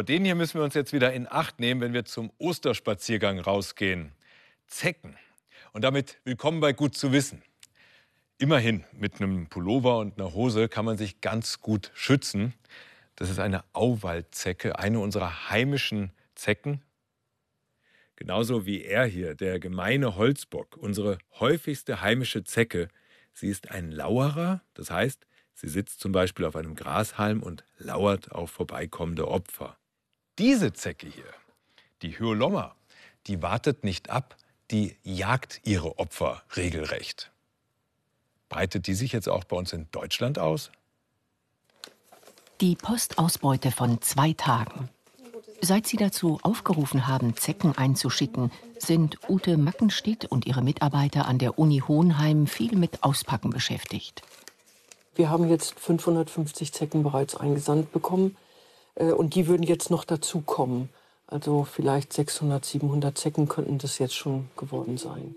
Vor denen hier müssen wir uns jetzt wieder in Acht nehmen, wenn wir zum Osterspaziergang rausgehen. Zecken. Und damit willkommen bei Gut zu wissen. Immerhin, mit einem Pullover und einer Hose kann man sich ganz gut schützen. Das ist eine Auwaldzecke, eine unserer heimischen Zecken. Genauso wie er hier, der gemeine Holzbock, unsere häufigste heimische Zecke. Sie ist ein Lauerer, das heißt, sie sitzt zum Beispiel auf einem Grashalm und lauert auf vorbeikommende Opfer. Diese Zecke hier, die Hyolomma, die wartet nicht ab, die jagt ihre Opfer regelrecht. Breitet die sich jetzt auch bei uns in Deutschland aus? Die Postausbeute von zwei Tagen. Seit sie dazu aufgerufen haben, Zecken einzuschicken, sind Ute Mackenstedt und ihre Mitarbeiter an der Uni Hohenheim viel mit Auspacken beschäftigt. Wir haben jetzt 550 Zecken bereits eingesandt bekommen. Äh, und die würden jetzt noch dazukommen. Also vielleicht 600, 700 Zecken könnten das jetzt schon geworden sein.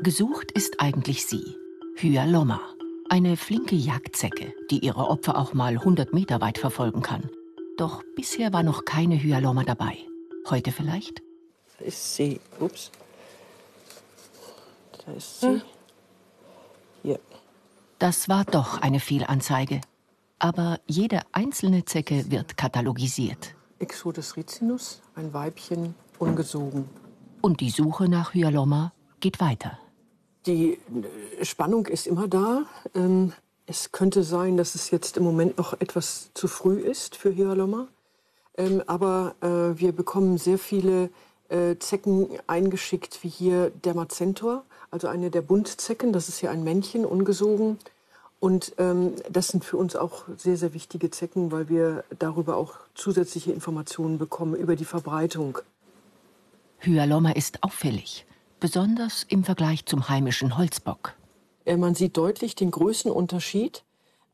Gesucht ist eigentlich sie, Hyalomma. Eine flinke Jagdzecke, die ihre Opfer auch mal 100 Meter weit verfolgen kann. Doch bisher war noch keine Hyalomma dabei. Heute vielleicht? Da ist sie. Ups. Da ist sie. Hm. Hier. Das war doch eine Fehlanzeige aber jede einzelne Zecke wird katalogisiert. Exodus ricinus, ein Weibchen, ungesogen. Und die Suche nach Hyalomma geht weiter. Die äh, Spannung ist immer da. Ähm, es könnte sein, dass es jetzt im Moment noch etwas zu früh ist für Hyalomma. Ähm, aber äh, wir bekommen sehr viele äh, Zecken eingeschickt, wie hier Dermacentor, also eine der Buntzecken. Das ist hier ein Männchen, ungesogen. Und ähm, das sind für uns auch sehr, sehr wichtige Zecken, weil wir darüber auch zusätzliche Informationen bekommen über die Verbreitung. Hyalomma ist auffällig, besonders im Vergleich zum heimischen Holzbock. Äh, man sieht deutlich den Größenunterschied.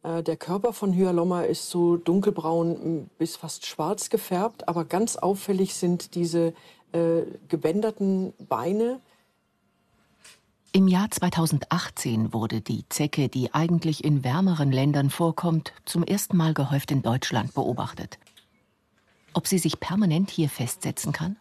Äh, der Körper von Hyalomma ist so dunkelbraun bis fast schwarz gefärbt, aber ganz auffällig sind diese äh, gebänderten Beine, im Jahr 2018 wurde die Zecke, die eigentlich in wärmeren Ländern vorkommt, zum ersten Mal gehäuft in Deutschland beobachtet. Ob sie sich permanent hier festsetzen kann?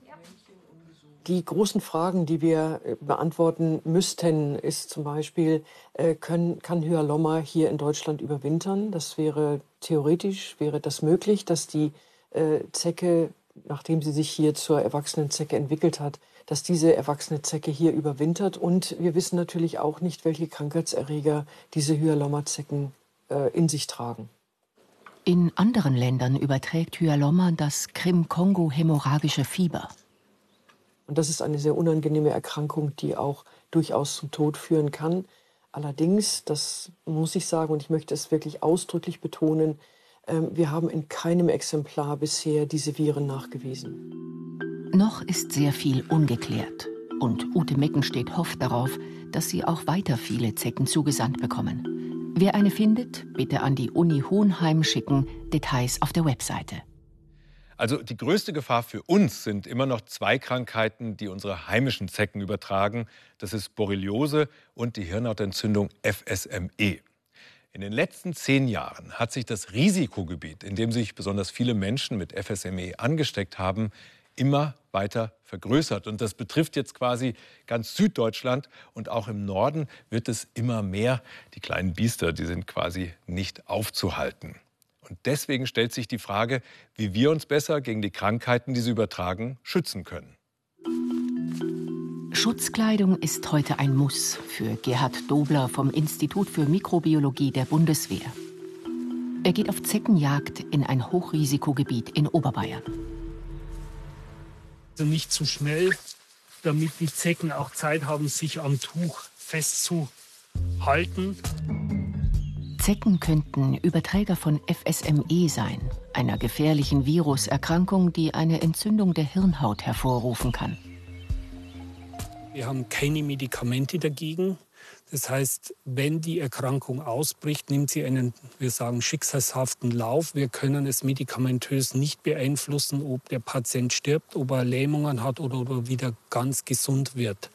Die großen Fragen, die wir äh, beantworten müssten, ist zum Beispiel, äh, können, kann Hyalomma hier in Deutschland überwintern? Das wäre theoretisch, wäre das möglich, dass die äh, Zecke, nachdem sie sich hier zur erwachsenen Zecke entwickelt hat, dass diese erwachsene Zecke hier überwintert. Und wir wissen natürlich auch nicht, welche Krankheitserreger diese Hyalomma-Zecken äh, in sich tragen. In anderen Ländern überträgt Hyalomma das Krim-Kongo-hämorrhagische Fieber. Und das ist eine sehr unangenehme Erkrankung, die auch durchaus zum Tod führen kann. Allerdings, das muss ich sagen und ich möchte es wirklich ausdrücklich betonen, wir haben in keinem Exemplar bisher diese Viren nachgewiesen. Noch ist sehr viel ungeklärt. Und Ute Meckenstedt hofft darauf, dass sie auch weiter viele Zecken zugesandt bekommen. Wer eine findet, bitte an die Uni Hohenheim schicken. Details auf der Webseite. Also die größte Gefahr für uns sind immer noch zwei Krankheiten, die unsere heimischen Zecken übertragen. Das ist Borreliose und die Hirnhautentzündung FSME. In den letzten zehn Jahren hat sich das Risikogebiet, in dem sich besonders viele Menschen mit FSME angesteckt haben, immer weiter vergrößert. Und das betrifft jetzt quasi ganz Süddeutschland und auch im Norden wird es immer mehr. Die kleinen Biester, die sind quasi nicht aufzuhalten. Und deswegen stellt sich die Frage, wie wir uns besser gegen die Krankheiten, die sie übertragen, schützen können. Schutzkleidung ist heute ein Muss für Gerhard Dobler vom Institut für Mikrobiologie der Bundeswehr. Er geht auf Zeckenjagd in ein Hochrisikogebiet in Oberbayern. Also nicht zu schnell, damit die Zecken auch Zeit haben, sich am Tuch festzuhalten. Zecken könnten Überträger von FSME sein, einer gefährlichen Viruserkrankung, die eine Entzündung der Hirnhaut hervorrufen kann. Wir haben keine Medikamente dagegen. Das heißt, wenn die Erkrankung ausbricht, nimmt sie einen, wir sagen, schicksalshaften Lauf. Wir können es medikamentös nicht beeinflussen, ob der Patient stirbt, ob er Lähmungen hat oder ob er wieder ganz gesund wird.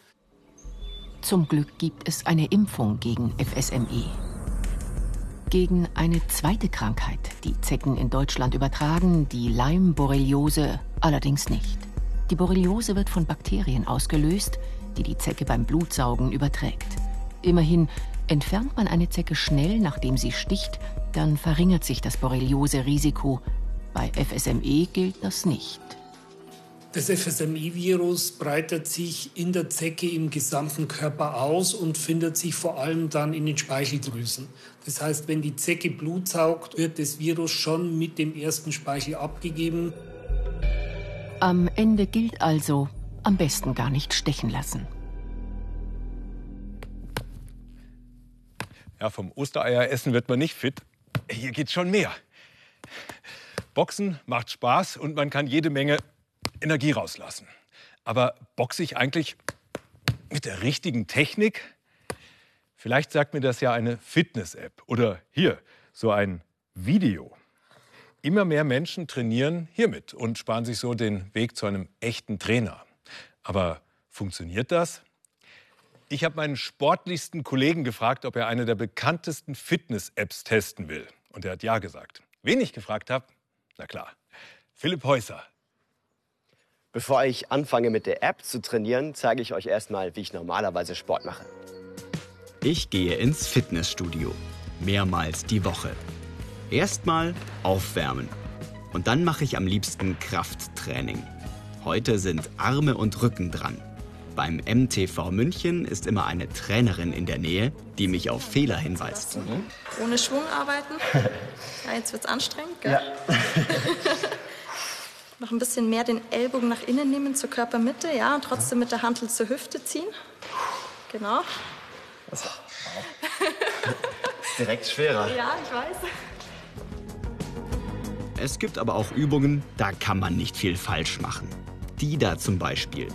Zum Glück gibt es eine Impfung gegen FSME. Gegen eine zweite Krankheit, die Zecken in Deutschland übertragen, die Leim-Borreliose, allerdings nicht. Die Borreliose wird von Bakterien ausgelöst, die die Zecke beim Blutsaugen überträgt. Immerhin entfernt man eine Zecke schnell, nachdem sie sticht, dann verringert sich das Borreliose-Risiko. Bei FSME gilt das nicht. Das FSME-Virus breitet sich in der Zecke im gesamten Körper aus und findet sich vor allem dann in den Speicheldrüsen. Das heißt, wenn die Zecke Blut saugt, wird das Virus schon mit dem ersten Speichel abgegeben. Am Ende gilt also, am besten gar nicht stechen lassen. Ja, vom Ostereieressen wird man nicht fit. Hier geht's schon mehr. Boxen macht Spaß und man kann jede Menge Energie rauslassen. Aber boxe ich eigentlich mit der richtigen Technik? Vielleicht sagt mir das ja eine Fitness-App oder hier so ein Video. Immer mehr Menschen trainieren hiermit und sparen sich so den Weg zu einem echten Trainer. Aber funktioniert das? Ich habe meinen sportlichsten Kollegen gefragt, ob er eine der bekanntesten Fitness-Apps testen will. Und er hat ja gesagt. Wen ich gefragt habe? Na klar, Philipp Häuser, Bevor ich anfange mit der App zu trainieren, zeige ich euch erstmal, wie ich normalerweise Sport mache. Ich gehe ins Fitnessstudio. Mehrmals die Woche. Erstmal aufwärmen. Und dann mache ich am liebsten Krafttraining. Heute sind Arme und Rücken dran. Beim MTV München ist immer eine Trainerin in der Nähe, die mich auf Fehler hinweist. Ohne Schwung arbeiten. Ja, jetzt wird's anstrengend, gell? Ja. Noch ein bisschen mehr den Ellbogen nach innen nehmen zur Körpermitte, ja, und trotzdem mit der Hantel zur Hüfte ziehen. Genau. Direkt schwerer. Ja, ich weiß. Es gibt aber auch Übungen, da kann man nicht viel falsch machen. Die da zum Beispiel.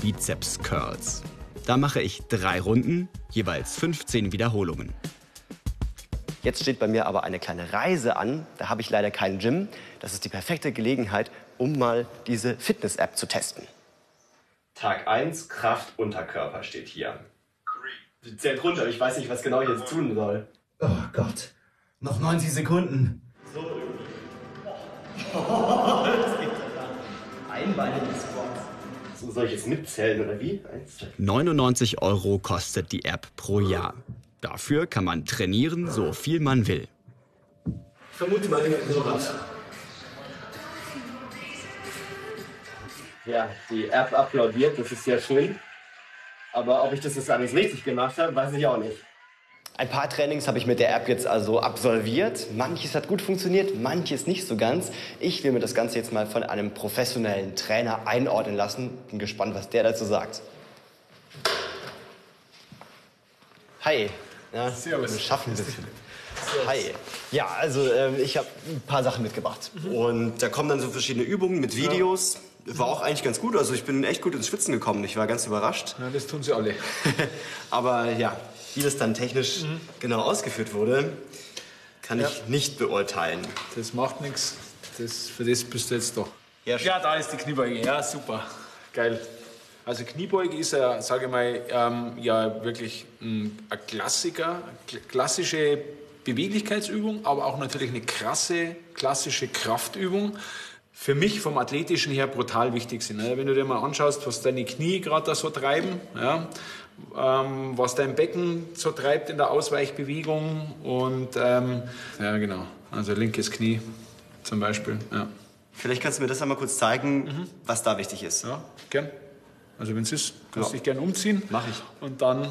Bizeps Curls. Da mache ich drei Runden, jeweils 15 Wiederholungen. Jetzt steht bei mir aber eine kleine Reise an. Da habe ich leider keinen Gym. Das ist die perfekte Gelegenheit, um mal diese Fitness-App zu testen. Tag 1, Kraft Unterkörper steht hier. Zählt runter, ich weiß nicht, was genau ich jetzt tun soll. Oh Gott, noch 90 Sekunden. So irgendwie. Oh, das geht Einbeinige Squats. So soll ich jetzt mitzählen oder wie? 99 Euro kostet die App pro Jahr. Dafür kann man trainieren, so viel man will. Ich vermute mal sowas. Ja, die App applaudiert, das ist ja schön. Aber ob ich das jetzt alles richtig gemacht habe, weiß ich auch nicht. Ein paar Trainings habe ich mit der App jetzt also absolviert. Manches hat gut funktioniert, manches nicht so ganz. Ich will mir das Ganze jetzt mal von einem professionellen Trainer einordnen lassen. Bin gespannt, was der dazu sagt. Hi. Ja, Servus. Wir schaffen das. Hi. Ja, also ähm, ich habe ein paar Sachen mitgebracht. Mhm. Und da kommen dann so verschiedene Übungen mit Videos. Ja. War auch eigentlich ganz gut. Also ich bin echt gut ins Schwitzen gekommen. Ich war ganz überrascht. Ja, das tun sie alle. Aber ja, wie das dann technisch mhm. genau ausgeführt wurde, kann ja. ich nicht beurteilen. Das macht nichts. Das, für das bist du jetzt doch. Ja, ja, da ist die Kniebeuge. Ja, super. Geil. Also Kniebeuge ist ja, sage ich mal, ähm, ja wirklich ein, ein Klassiker, klassische Beweglichkeitsübung, aber auch natürlich eine krasse, klassische Kraftübung. Für mich vom Athletischen her brutal wichtig sind. Ne? Wenn du dir mal anschaust, was deine Knie gerade da so treiben, ja, ähm, was dein Becken so treibt in der Ausweichbewegung und ähm, ja genau, also linkes Knie zum Beispiel. Ja. Vielleicht kannst du mir das einmal kurz zeigen, mhm. was da wichtig ist. Ja, gern. Also wenn es ist, kannst du ja. dich gerne umziehen. Mach ich. Und dann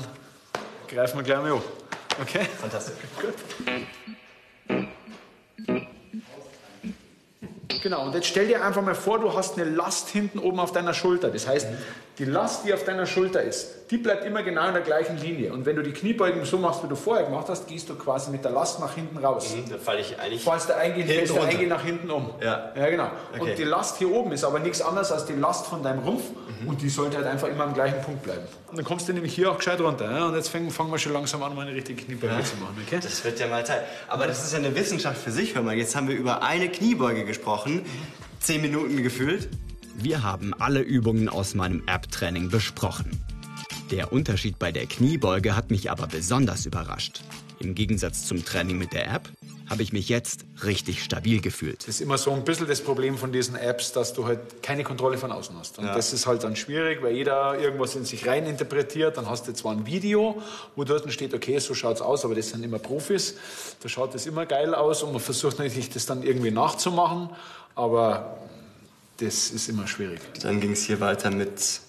greifen wir gleich mal an. Okay? Fantastisch. Gut. Genau, und jetzt stell dir einfach mal vor, du hast eine Last hinten oben auf deiner Schulter. Das heißt, die Last, die auf deiner Schulter ist, die bleibt immer genau in der gleichen Linie. Und wenn du die Kniebeugen so machst, wie du vorher gemacht hast, gehst du quasi mit der Last nach hinten raus. Mhm, dann falle ich eigentlich. Fallst du eingehend, fällst du eingehend nach hinten um. Ja. Ja, genau. Okay. Und die Last hier oben ist aber nichts anderes als die Last von deinem Rumpf. Mhm. Und die sollte halt einfach immer am gleichen Punkt bleiben. Und dann kommst du nämlich hier auch gescheit runter. Ja? Und jetzt fangen, fangen wir schon langsam an, mal eine richtige Kniebeuge ja. zu machen. Okay? Das wird ja mal Zeit. Aber das ist ja eine Wissenschaft für sich. Hör mal, jetzt haben wir über eine Kniebeuge gesprochen. Mhm. Zehn Minuten gefühlt. Wir haben alle Übungen aus meinem App-Training besprochen. Der Unterschied bei der Kniebeuge hat mich aber besonders überrascht. Im Gegensatz zum Training mit der App habe ich mich jetzt richtig stabil gefühlt. Das ist immer so ein bisschen das Problem von diesen Apps, dass du halt keine Kontrolle von außen hast. Und ja. das ist halt dann schwierig, weil jeder irgendwas in sich rein interpretiert. Dann hast du zwar ein Video, wo dort steht, okay, so schaut es aus, aber das sind immer Profis. Da schaut das immer geil aus und man versucht natürlich, das dann irgendwie nachzumachen. Aber das ist immer schwierig. Dann ging es hier weiter mit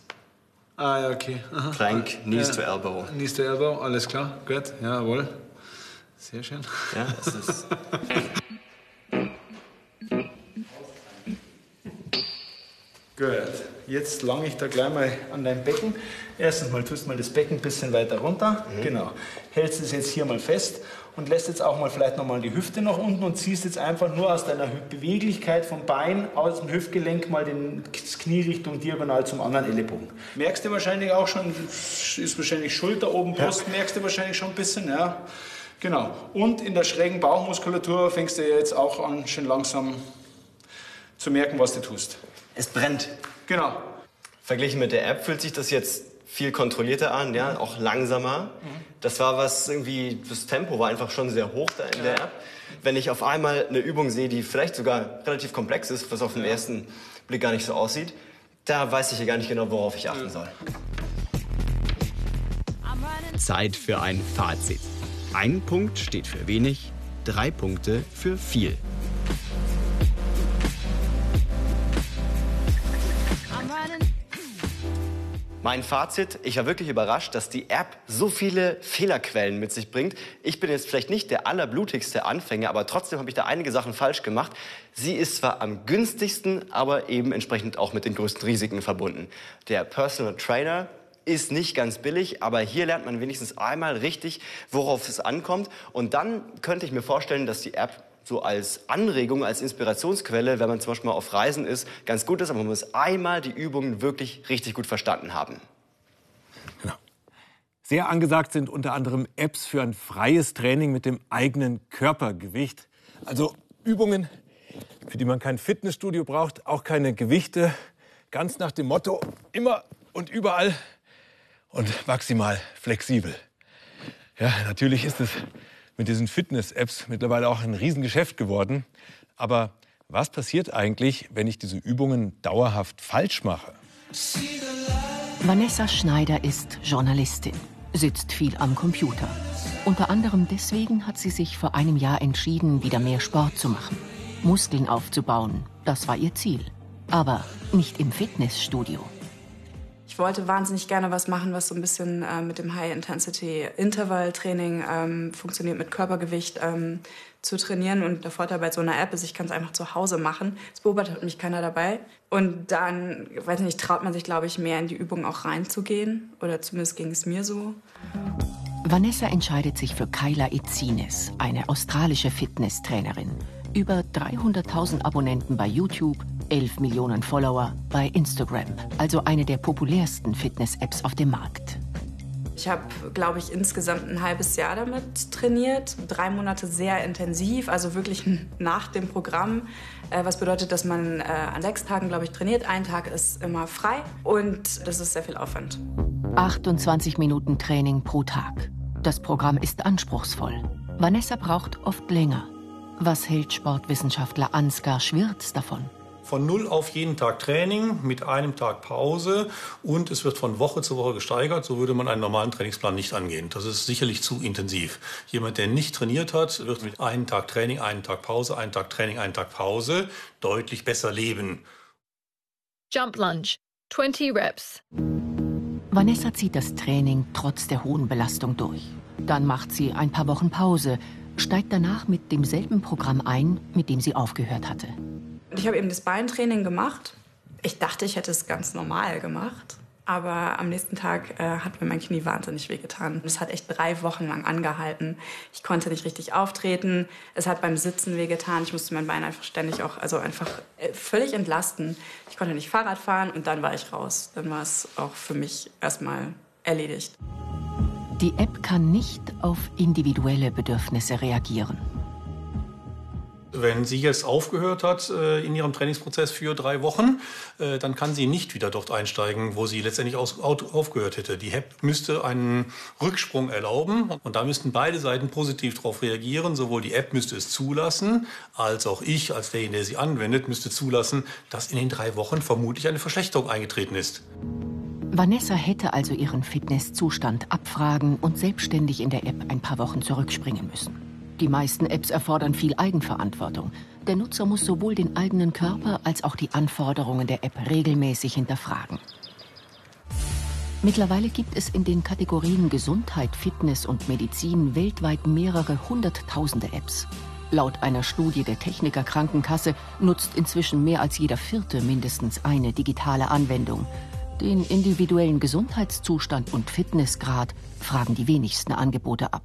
Ah, ja, okay. Aha. Plank, Knees ja. to Elbow. Knees to Elbow, alles klar, gut, jawohl. Sehr schön. Ja, es ist. Gut, jetzt lange ich da gleich mal an dein Becken. Erstens mal tust du mal das Becken ein bisschen weiter runter. Mhm. Genau. Hältst es jetzt hier mal fest und lässt jetzt auch mal vielleicht noch mal die Hüfte nach unten und ziehst jetzt einfach nur aus deiner Beweglichkeit vom Bein aus dem Hüftgelenk mal den Knie Richtung diagonal zum anderen Ellenbogen. Merkst du wahrscheinlich auch schon, ist wahrscheinlich Schulter oben, Brust, ja. merkst du wahrscheinlich schon ein bisschen, ja. Genau. Und in der schrägen Bauchmuskulatur fängst du jetzt auch an, schon langsam zu merken, was du tust. Es brennt. Genau. Verglichen mit der App fühlt sich das jetzt viel kontrollierter an, ja, auch langsamer. Das war was irgendwie, das Tempo war einfach schon sehr hoch da in der App. Wenn ich auf einmal eine Übung sehe, die vielleicht sogar relativ komplex ist, was auf den ersten Blick gar nicht so aussieht, da weiß ich ja gar nicht genau, worauf ich achten soll. Zeit für ein Fazit. Ein Punkt steht für wenig, drei Punkte für viel. Mein Fazit, ich war wirklich überrascht, dass die App so viele Fehlerquellen mit sich bringt. Ich bin jetzt vielleicht nicht der allerblutigste Anfänger, aber trotzdem habe ich da einige Sachen falsch gemacht. Sie ist zwar am günstigsten, aber eben entsprechend auch mit den größten Risiken verbunden. Der Personal Trainer ist nicht ganz billig, aber hier lernt man wenigstens einmal richtig, worauf es ankommt. Und dann könnte ich mir vorstellen, dass die App so als Anregung, als Inspirationsquelle, wenn man zum Beispiel mal auf Reisen ist, ganz gut ist, aber man muss einmal die Übungen wirklich richtig gut verstanden haben. Genau. Sehr angesagt sind unter anderem Apps für ein freies Training mit dem eigenen Körpergewicht. Also Übungen, für die man kein Fitnessstudio braucht, auch keine Gewichte. Ganz nach dem Motto, immer und überall und maximal flexibel. Ja, natürlich ist es mit diesen Fitness-Apps mittlerweile auch ein Riesengeschäft geworden. Aber was passiert eigentlich, wenn ich diese Übungen dauerhaft falsch mache? Vanessa Schneider ist Journalistin, sitzt viel am Computer. Unter anderem deswegen hat sie sich vor einem Jahr entschieden, wieder mehr Sport zu machen. Muskeln aufzubauen, das war ihr Ziel. Aber nicht im Fitnessstudio. Ich wollte wahnsinnig gerne was machen, was so ein bisschen äh, mit dem High-Intensity-Intervall-Training ähm, funktioniert, mit Körpergewicht ähm, zu trainieren. Und der Vorteil bei so einer App ist, ich kann es einfach zu Hause machen. Es beobachtet mich keiner dabei. Und dann, weiß nicht, traut man sich, glaube ich, mehr in die Übung auch reinzugehen. Oder zumindest ging es mir so. Vanessa entscheidet sich für Kyla Izines, eine australische Fitnesstrainerin. Über 300.000 Abonnenten bei YouTube, 11 Millionen Follower bei Instagram, also eine der populärsten Fitness-Apps auf dem Markt. Ich habe, glaube ich, insgesamt ein halbes Jahr damit trainiert. Drei Monate sehr intensiv, also wirklich nach dem Programm. Äh, was bedeutet, dass man äh, an sechs Tagen, glaube ich, trainiert. Ein Tag ist immer frei und das ist sehr viel Aufwand. 28 Minuten Training pro Tag. Das Programm ist anspruchsvoll. Vanessa braucht oft länger. Was hält Sportwissenschaftler Ansgar Schwirz davon? Von null auf jeden Tag Training mit einem Tag Pause und es wird von Woche zu Woche gesteigert. So würde man einen normalen Trainingsplan nicht angehen. Das ist sicherlich zu intensiv. Jemand, der nicht trainiert hat, wird mit einem Tag Training, einen Tag Pause, einen Tag Training, einen Tag Pause deutlich besser leben. Jump Lunge, 20 Reps. Vanessa zieht das Training trotz der hohen Belastung durch. Dann macht sie ein paar Wochen Pause, steigt danach mit demselben Programm ein, mit dem sie aufgehört hatte. Ich habe eben das Beintraining gemacht. Ich dachte, ich hätte es ganz normal gemacht. Aber am nächsten Tag äh, hat mir mein Knie wahnsinnig wehgetan. Es hat echt drei Wochen lang angehalten. Ich konnte nicht richtig auftreten. Es hat beim Sitzen wehgetan. Ich musste mein Bein einfach ständig auch, also einfach äh, völlig entlasten. Ich konnte nicht Fahrrad fahren und dann war ich raus. Dann war es auch für mich erstmal erledigt. Die App kann nicht auf individuelle Bedürfnisse reagieren. Wenn sie jetzt aufgehört hat äh, in ihrem Trainingsprozess für drei Wochen, äh, dann kann sie nicht wieder dort einsteigen, wo sie letztendlich aufgehört hätte. Die HEP müsste einen Rücksprung erlauben und da müssten beide Seiten positiv darauf reagieren. Sowohl die App müsste es zulassen, als auch ich, als derjenige, der sie anwendet, müsste zulassen, dass in den drei Wochen vermutlich eine Verschlechterung eingetreten ist. Vanessa hätte also ihren Fitnesszustand abfragen und selbstständig in der App ein paar Wochen zurückspringen müssen. Die meisten Apps erfordern viel Eigenverantwortung. Der Nutzer muss sowohl den eigenen Körper als auch die Anforderungen der App regelmäßig hinterfragen. Mittlerweile gibt es in den Kategorien Gesundheit, Fitness und Medizin weltweit mehrere hunderttausende Apps. Laut einer Studie der Techniker Krankenkasse nutzt inzwischen mehr als jeder Vierte mindestens eine digitale Anwendung. Den individuellen Gesundheitszustand und Fitnessgrad fragen die wenigsten Angebote ab.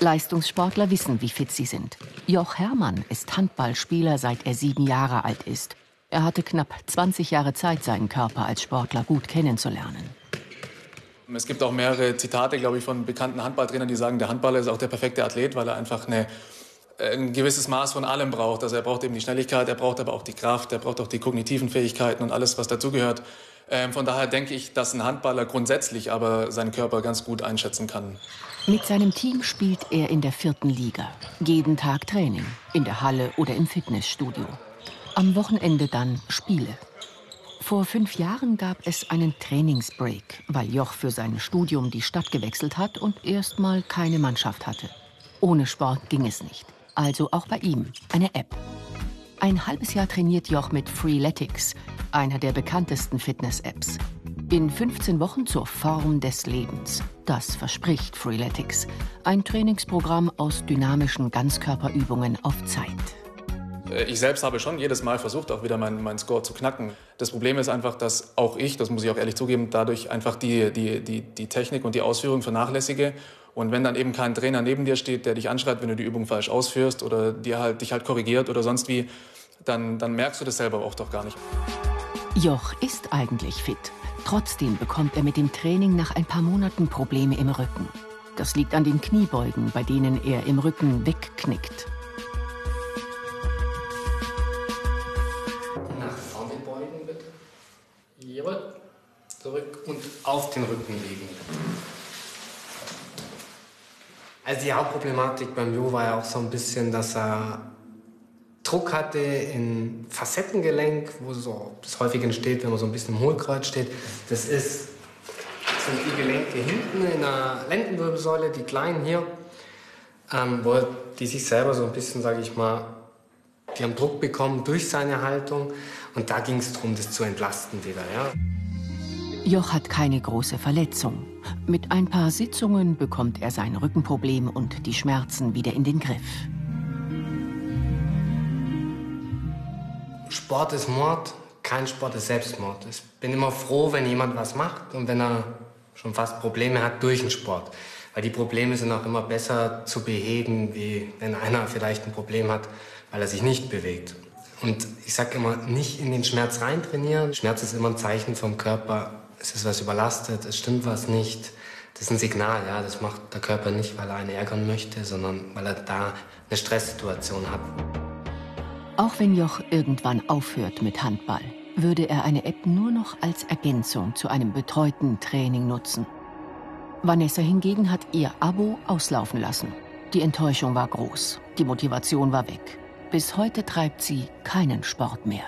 Leistungssportler wissen, wie fit sie sind. Joch Herrmann ist Handballspieler, seit er sieben Jahre alt ist. Er hatte knapp 20 Jahre Zeit, seinen Körper als Sportler gut kennenzulernen. Es gibt auch mehrere Zitate, glaube ich, von bekannten Handballtrainern, die sagen, der Handballer ist auch der perfekte Athlet, weil er einfach eine, ein gewisses Maß von allem braucht. Also er braucht eben die Schnelligkeit, er braucht aber auch die Kraft, er braucht auch die kognitiven Fähigkeiten und alles, was dazugehört. Ähm, von daher denke ich, dass ein Handballer grundsätzlich aber seinen Körper ganz gut einschätzen kann. Mit seinem Team spielt er in der vierten Liga. Jeden Tag Training, in der Halle oder im Fitnessstudio. Am Wochenende dann Spiele. Vor fünf Jahren gab es einen Trainingsbreak, weil Joch für sein Studium die Stadt gewechselt hat und erstmal keine Mannschaft hatte. Ohne Sport ging es nicht. Also auch bei ihm eine App. Ein halbes Jahr trainiert Joch mit Freeletics, einer der bekanntesten Fitness-Apps. In 15 Wochen zur Form des Lebens. Das verspricht Freeletics. Ein Trainingsprogramm aus dynamischen Ganzkörperübungen auf Zeit. Äh, ich selbst habe schon jedes Mal versucht, auch wieder meinen mein Score zu knacken. Das Problem ist einfach, dass auch ich, das muss ich auch ehrlich zugeben, dadurch einfach die, die, die, die Technik und die Ausführung vernachlässige. Und wenn dann eben kein Trainer neben dir steht, der dich anschreit, wenn du die Übung falsch ausführst oder dir halt, dich halt korrigiert oder sonst wie, dann, dann merkst du das selber auch doch gar nicht. Joch ist eigentlich fit. Trotzdem bekommt er mit dem Training nach ein paar Monaten Probleme im Rücken. Das liegt an den Kniebeugen, bei denen er im Rücken wegknickt. Nach vorne beugen bitte. Jawohl. Zurück und auf den Rücken legen. Also die Hauptproblematik beim Jo war ja auch so ein bisschen, dass er Druck hatte in Facettengelenk, wo so das häufig entsteht, wenn man so ein bisschen im Hohlkreuz steht. Das ist sind die Gelenke hinten in der Lendenwirbelsäule, die kleinen hier, ähm, wo die sich selber so ein bisschen, sage ich mal, die haben Druck bekommen durch seine Haltung und da ging es darum, das zu entlasten wieder. Ja. Joch hat keine große Verletzung. Mit ein paar Sitzungen bekommt er sein Rückenproblem und die Schmerzen wieder in den Griff. Sport ist Mord, kein Sport ist Selbstmord. Ich bin immer froh, wenn jemand was macht und wenn er schon fast Probleme hat durch den Sport. Weil die Probleme sind auch immer besser zu beheben, wie wenn einer vielleicht ein Problem hat, weil er sich nicht bewegt. Und ich sage immer, nicht in den Schmerz rein trainieren. Schmerz ist immer ein Zeichen vom Körper, es ist was überlastet, es stimmt was nicht. Das ist ein Signal, ja. Das macht der Körper nicht, weil er einen ärgern möchte, sondern weil er da eine Stresssituation hat. Auch wenn Joch irgendwann aufhört mit Handball, würde er eine App nur noch als Ergänzung zu einem betreuten Training nutzen. Vanessa hingegen hat ihr Abo auslaufen lassen. Die Enttäuschung war groß, die Motivation war weg. Bis heute treibt sie keinen Sport mehr.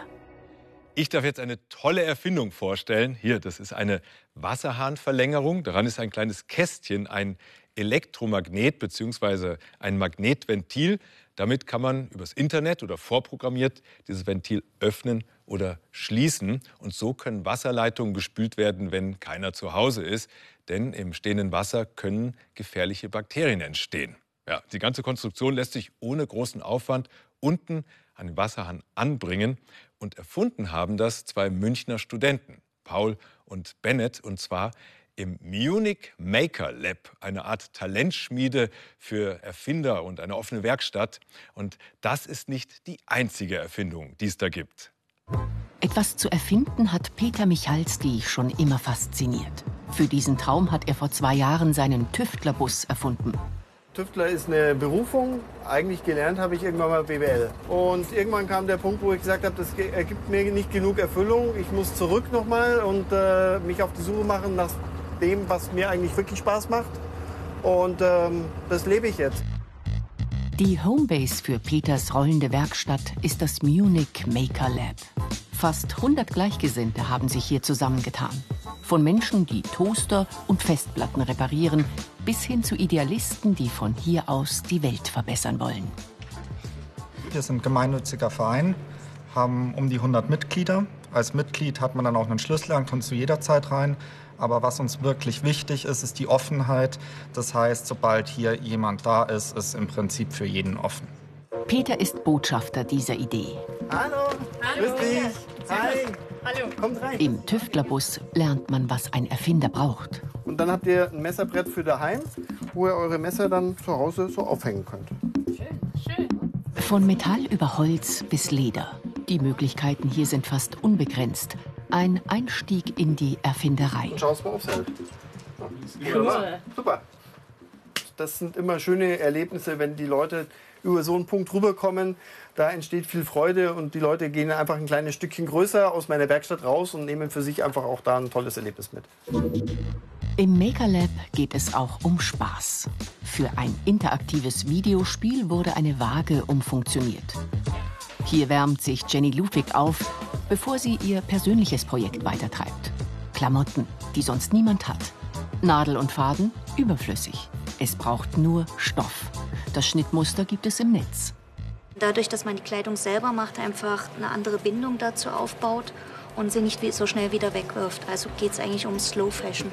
Ich darf jetzt eine tolle Erfindung vorstellen. Hier, das ist eine Wasserhahnverlängerung. Daran ist ein kleines Kästchen, ein Elektromagnet bzw. ein Magnetventil. Damit kann man übers Internet oder vorprogrammiert dieses Ventil öffnen oder schließen. Und so können Wasserleitungen gespült werden, wenn keiner zu Hause ist. Denn im stehenden Wasser können gefährliche Bakterien entstehen. Ja, die ganze Konstruktion lässt sich ohne großen Aufwand unten an den Wasserhahn anbringen. Und erfunden haben das zwei Münchner Studenten, Paul und Bennett. Und zwar im Munich Maker Lab, eine Art Talentschmiede für Erfinder und eine offene Werkstatt. Und das ist nicht die einzige Erfindung, die es da gibt. Etwas zu erfinden hat Peter Michalski schon immer fasziniert. Für diesen Traum hat er vor zwei Jahren seinen Tüftlerbus erfunden. Tüftler ist eine Berufung. Eigentlich gelernt habe ich irgendwann mal BWL. Und irgendwann kam der Punkt, wo ich gesagt habe, das ergibt mir nicht genug Erfüllung. Ich muss zurück nochmal und äh, mich auf die Suche machen nach dem, was mir eigentlich wirklich Spaß macht. Und ähm, das lebe ich jetzt. Die Homebase für Peters rollende Werkstatt ist das Munich Maker Lab. Fast 100 Gleichgesinnte haben sich hier zusammengetan. Von Menschen, die Toaster und Festplatten reparieren, bis hin zu Idealisten, die von hier aus die Welt verbessern wollen. Wir sind gemeinnütziger Verein, haben um die 100 Mitglieder. Als Mitglied hat man dann auch einen Schlüssel und kommt zu jeder Zeit rein. Aber was uns wirklich wichtig ist, ist die Offenheit. Das heißt, sobald hier jemand da ist, ist im Prinzip für jeden offen. Peter ist Botschafter dieser Idee. Hallo, Hallo. grüß dich. Hi. Hallo. Kommt rein. Im Tüftlerbus lernt man, was ein Erfinder braucht. Und dann habt ihr ein Messerbrett für daheim, wo ihr eure Messer dann zu Hause so aufhängen könnt. Schön, schön. Von Metall über Holz bis Leder. Die Möglichkeiten hier sind fast unbegrenzt. Ein Einstieg in die Erfinderei. Schau mal aufs Feld. Cool. Super. Das sind immer schöne Erlebnisse, wenn die Leute über so einen Punkt rüberkommen. Da entsteht viel Freude und die Leute gehen einfach ein kleines Stückchen größer aus meiner Werkstatt raus und nehmen für sich einfach auch da ein tolles Erlebnis mit. Im Maker Lab geht es auch um Spaß. Für ein interaktives Videospiel wurde eine Waage umfunktioniert. Hier wärmt sich Jenny Ludwig auf, bevor sie ihr persönliches Projekt weitertreibt. Klamotten, die sonst niemand hat. Nadel und Faden überflüssig. Es braucht nur Stoff. Das Schnittmuster gibt es im Netz. Dadurch, dass man die Kleidung selber macht, einfach eine andere Bindung dazu aufbaut und sie nicht so schnell wieder wegwirft. Also geht es eigentlich um Slow Fashion.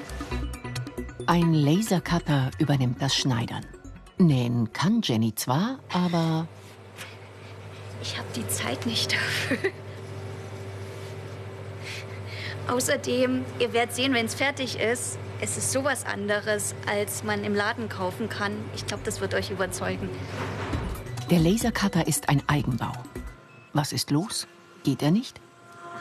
Ein Lasercutter übernimmt das Schneidern. Nähen kann Jenny zwar, aber ich habe die Zeit nicht dafür. Außerdem, ihr werdet sehen, wenn es fertig ist, es ist sowas anderes, als man im Laden kaufen kann. Ich glaube, das wird euch überzeugen. Der Lasercutter ist ein Eigenbau. Was ist los? Geht er nicht?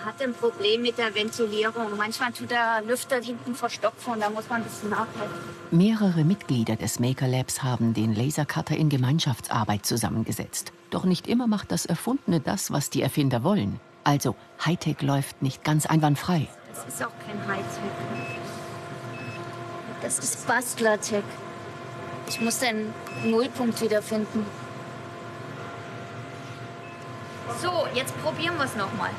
Er hat ein Problem mit der Ventilierung. Manchmal tut der Lüfter hinten verstopfen und da muss man ein bisschen nachhelfen. Mehrere Mitglieder des Maker Labs haben den Lasercutter in Gemeinschaftsarbeit zusammengesetzt. Doch nicht immer macht das Erfundene das, was die Erfinder wollen. Also Hightech läuft nicht ganz einwandfrei. Das ist auch kein Hightech. Das ist Bastlertech. Ich muss den Nullpunkt wiederfinden. So, jetzt probieren wir es nochmal.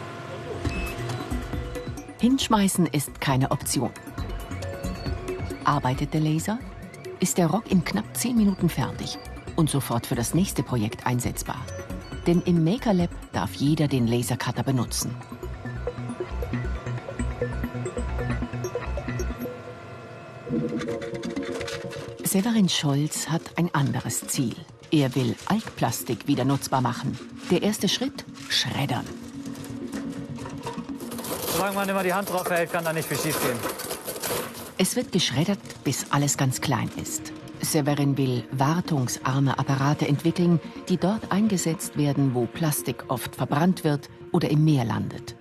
Hinschmeißen ist keine Option. Arbeitet der Laser? Ist der Rock in knapp 10 Minuten fertig und sofort für das nächste Projekt einsetzbar. Denn im Maker Lab darf jeder den Lasercutter benutzen. Severin Scholz hat ein anderes Ziel. Er will Altplastik wieder nutzbar machen. Der erste Schritt? Schreddern. Solange man immer die Hand drauf hält, kann da nicht viel schief gehen. Es wird geschreddert, bis alles ganz klein ist. Severin will wartungsarme Apparate entwickeln, die dort eingesetzt werden, wo Plastik oft verbrannt wird oder im Meer landet.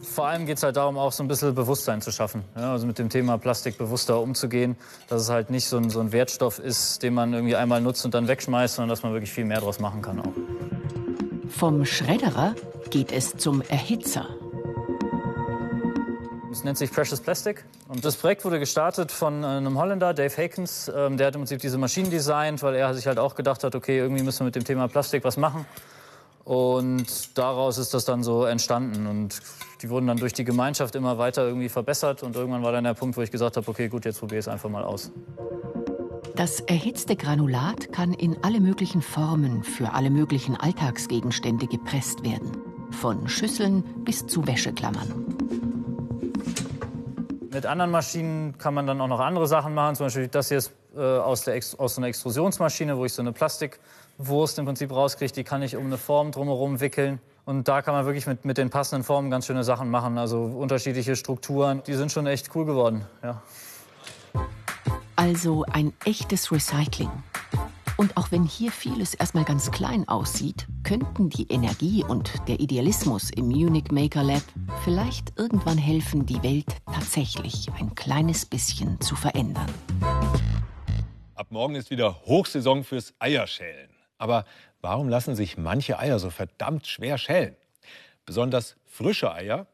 Vor allem geht es halt darum, auch so ein bisschen Bewusstsein zu schaffen. Ja, also mit dem Thema Plastik bewusster umzugehen, dass es halt nicht so ein, so ein Wertstoff ist, den man irgendwie einmal nutzt und dann wegschmeißt, sondern dass man wirklich viel mehr daraus machen kann auch. Vom Schredderer geht es zum Erhitzer. Es nennt sich Precious Plastic. Und das Projekt wurde gestartet von äh, einem Holländer, Dave Hakens. Ähm, der hat im Prinzip diese Maschinen designt, weil er sich halt auch gedacht hat, okay, irgendwie müssen wir mit dem Thema Plastik was machen. Und daraus ist das dann so entstanden. Und die wurden dann durch die Gemeinschaft immer weiter irgendwie verbessert. Und irgendwann war dann der Punkt, wo ich gesagt habe, okay, gut, jetzt probiere ich es einfach mal aus. Das erhitzte Granulat kann in alle möglichen Formen für alle möglichen Alltagsgegenstände gepresst werden. Von Schüsseln bis zu Wäscheklammern. Mit anderen Maschinen kann man dann auch noch andere Sachen machen. Zum Beispiel das hier ist äh, aus, der aus so einer Extrusionsmaschine, wo ich so eine Plastikwurst im Prinzip rauskriege. Die kann ich um eine Form drumherum wickeln. Und da kann man wirklich mit, mit den passenden Formen ganz schöne Sachen machen. Also unterschiedliche Strukturen. Die sind schon echt cool geworden. Ja. Also ein echtes Recycling. Und auch wenn hier vieles erstmal ganz klein aussieht, könnten die Energie und der Idealismus im Munich Maker Lab vielleicht irgendwann helfen, die Welt tatsächlich ein kleines bisschen zu verändern. Ab morgen ist wieder Hochsaison fürs Eierschälen. Aber warum lassen sich manche Eier so verdammt schwer schälen? Besonders frische Eier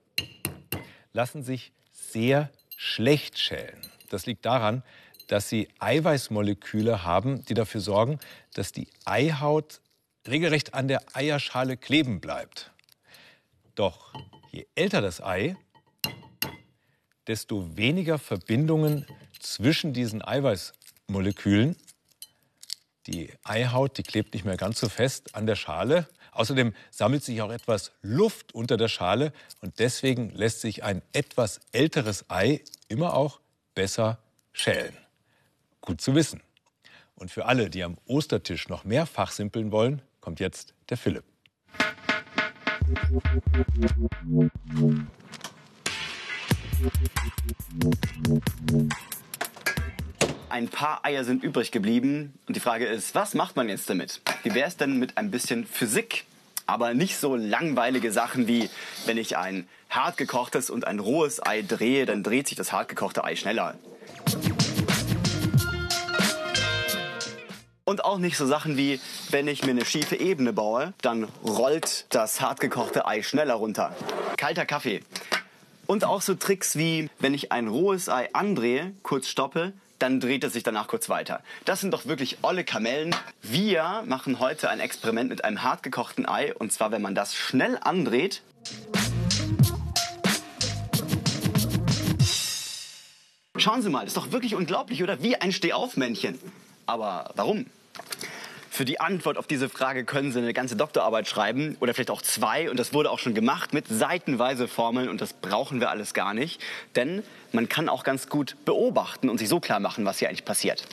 lassen sich sehr schlecht schälen. Das liegt daran, dass sie Eiweißmoleküle haben, die dafür sorgen, dass die Eihaut regelrecht an der Eierschale kleben bleibt. Doch je älter das Ei, desto weniger Verbindungen zwischen diesen Eiweißmolekülen. Die Eihaut, die klebt nicht mehr ganz so fest an der Schale. Außerdem sammelt sich auch etwas Luft unter der Schale und deswegen lässt sich ein etwas älteres Ei immer auch besser schälen. Gut zu wissen. Und für alle, die am Ostertisch noch mehr fachsimpeln wollen, kommt jetzt der Philipp. Ein paar Eier sind übrig geblieben und die Frage ist, was macht man jetzt damit? Wie wäre es denn mit ein bisschen Physik? Aber nicht so langweilige Sachen wie, wenn ich ein hartgekochtes und ein rohes Ei drehe, dann dreht sich das hartgekochte Ei schneller. Und auch nicht so Sachen wie, wenn ich mir eine schiefe Ebene baue, dann rollt das hartgekochte Ei schneller runter. Kalter Kaffee. Und auch so Tricks wie, wenn ich ein rohes Ei andrehe, kurz stoppe, dann dreht es sich danach kurz weiter. Das sind doch wirklich olle Kamellen. Wir machen heute ein Experiment mit einem hartgekochten Ei. Und zwar, wenn man das schnell andreht. Schauen Sie mal, das ist doch wirklich unglaublich, oder? Wie ein Stehaufmännchen. Aber warum? Für die Antwort auf diese Frage können Sie eine ganze Doktorarbeit schreiben oder vielleicht auch zwei. Und das wurde auch schon gemacht mit seitenweise Formeln und das brauchen wir alles gar nicht. Denn man kann auch ganz gut beobachten und sich so klar machen, was hier eigentlich passiert.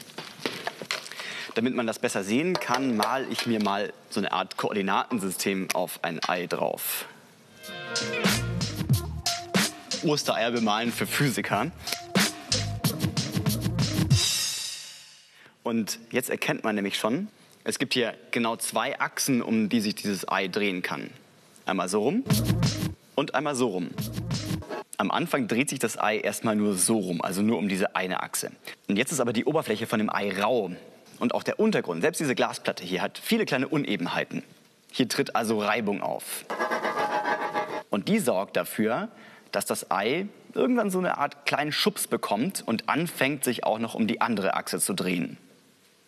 Damit man das besser sehen kann, male ich mir mal so eine Art Koordinatensystem auf ein Ei drauf. Ostereier bemalen für Physiker. Und jetzt erkennt man nämlich schon, es gibt hier genau zwei Achsen, um die sich dieses Ei drehen kann. Einmal so rum und einmal so rum. Am Anfang dreht sich das Ei erstmal nur so rum, also nur um diese eine Achse. Und jetzt ist aber die Oberfläche von dem Ei rau. Und auch der Untergrund, selbst diese Glasplatte hier, hat viele kleine Unebenheiten. Hier tritt also Reibung auf. Und die sorgt dafür, dass das Ei irgendwann so eine Art kleinen Schubs bekommt und anfängt, sich auch noch um die andere Achse zu drehen.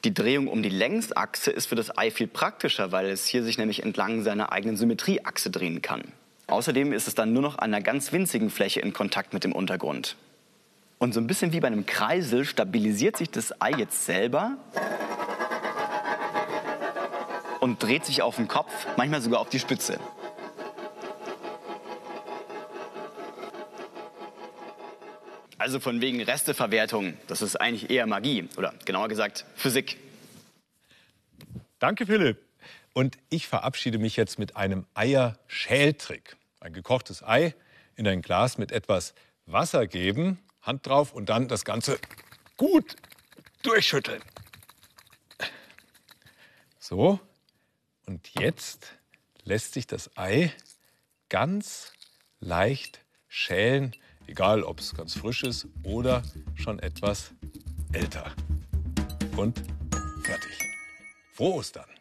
Die Drehung um die Längsachse ist für das Ei viel praktischer, weil es hier sich nämlich entlang seiner eigenen Symmetrieachse drehen kann. Außerdem ist es dann nur noch an einer ganz winzigen Fläche in Kontakt mit dem Untergrund. Und so ein bisschen wie bei einem Kreisel stabilisiert sich das Ei jetzt selber und dreht sich auf den Kopf, manchmal sogar auf die Spitze. Also von wegen Resteverwertung, das ist eigentlich eher Magie oder genauer gesagt Physik. Danke, Philipp. Und ich verabschiede mich jetzt mit einem Eierschältrick. Ein gekochtes Ei in ein Glas mit etwas Wasser geben, Hand drauf und dann das Ganze gut durchschütteln. So, und jetzt lässt sich das Ei ganz leicht schälen Egal, ob es ganz frisch ist oder schon etwas älter. Und fertig. Frohe Ostern!